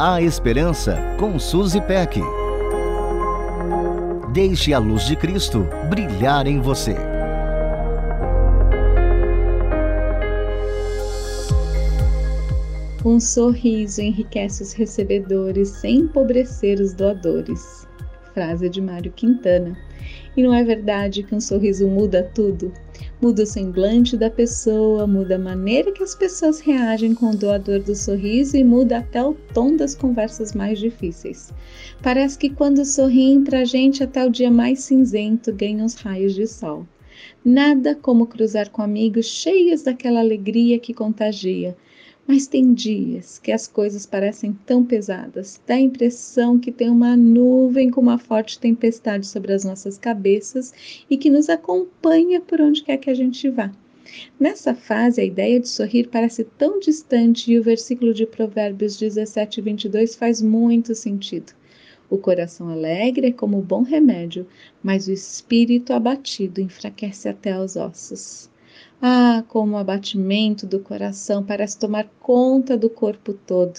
A Esperança com Suzy Peck. Deixe a luz de Cristo brilhar em você. Um sorriso enriquece os recebedores sem empobrecer os doadores. Frase de Mário Quintana. E não é verdade que um sorriso muda tudo? Muda o semblante da pessoa, muda a maneira que as pessoas reagem com o doador do sorriso e muda até o tom das conversas mais difíceis. Parece que quando sorriem pra gente até o dia mais cinzento ganha os raios de sol. Nada como cruzar com amigos cheios daquela alegria que contagia mas tem dias que as coisas parecem tão pesadas, dá a impressão que tem uma nuvem com uma forte tempestade sobre as nossas cabeças e que nos acompanha por onde quer que a gente vá. Nessa fase, a ideia de sorrir parece tão distante e o versículo de Provérbios 17, 22 faz muito sentido. O coração alegre é como bom remédio, mas o espírito abatido enfraquece até os ossos. Ah, como o abatimento do coração parece tomar conta do corpo todo.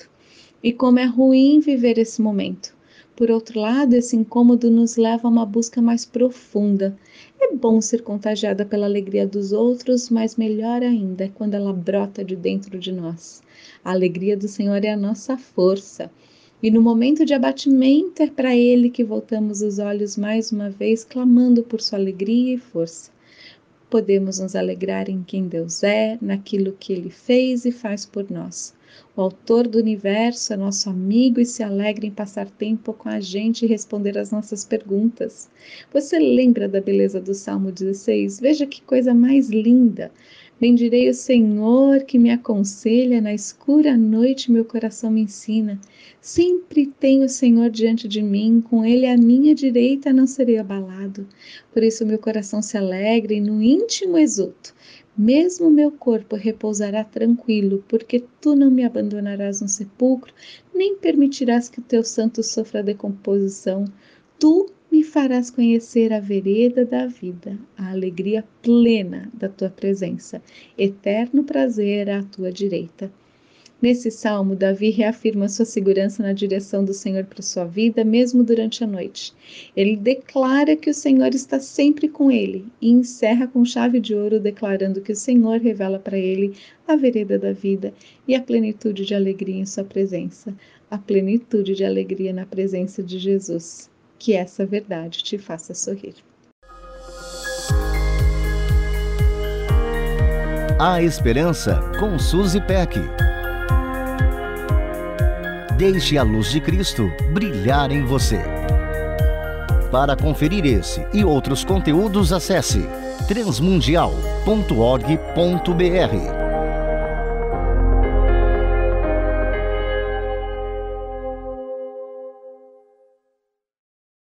E como é ruim viver esse momento. Por outro lado, esse incômodo nos leva a uma busca mais profunda. É bom ser contagiada pela alegria dos outros, mas melhor ainda é quando ela brota de dentro de nós. A alegria do Senhor é a nossa força. E no momento de abatimento é para Ele que voltamos os olhos mais uma vez, clamando por sua alegria e força podemos nos alegrar em quem Deus é, naquilo que Ele fez e faz por nós. O Autor do universo é nosso amigo e se alegra em passar tempo com a gente e responder às nossas perguntas. Você lembra da beleza do Salmo 16? Veja que coisa mais linda! Bendirei o Senhor que me aconselha, na escura noite meu coração me ensina. Sempre tenho o Senhor diante de mim, com Ele à minha direita não serei abalado. Por isso meu coração se alegra e no íntimo exulto. Mesmo meu corpo repousará tranquilo, porque tu não me abandonarás no sepulcro, nem permitirás que o teu santo sofra decomposição. Tu me farás conhecer a vereda da vida, a alegria plena da tua presença, eterno prazer à tua direita. Nesse salmo, Davi reafirma sua segurança na direção do Senhor para sua vida, mesmo durante a noite. Ele declara que o Senhor está sempre com ele e encerra com chave de ouro, declarando que o Senhor revela para ele a vereda da vida e a plenitude de alegria em sua presença, a plenitude de alegria na presença de Jesus que essa verdade te faça sorrir. A Esperança com Suzy Peck. Deixe a luz de Cristo brilhar em você. Para conferir esse e outros conteúdos, acesse transmundial.org.br.